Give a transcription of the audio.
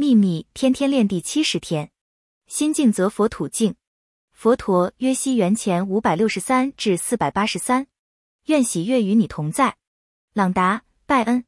秘密天天练第七十天。心静则佛土静佛陀约西元前五百六十三至四百八十三。愿喜悦与你同在。朗达拜恩。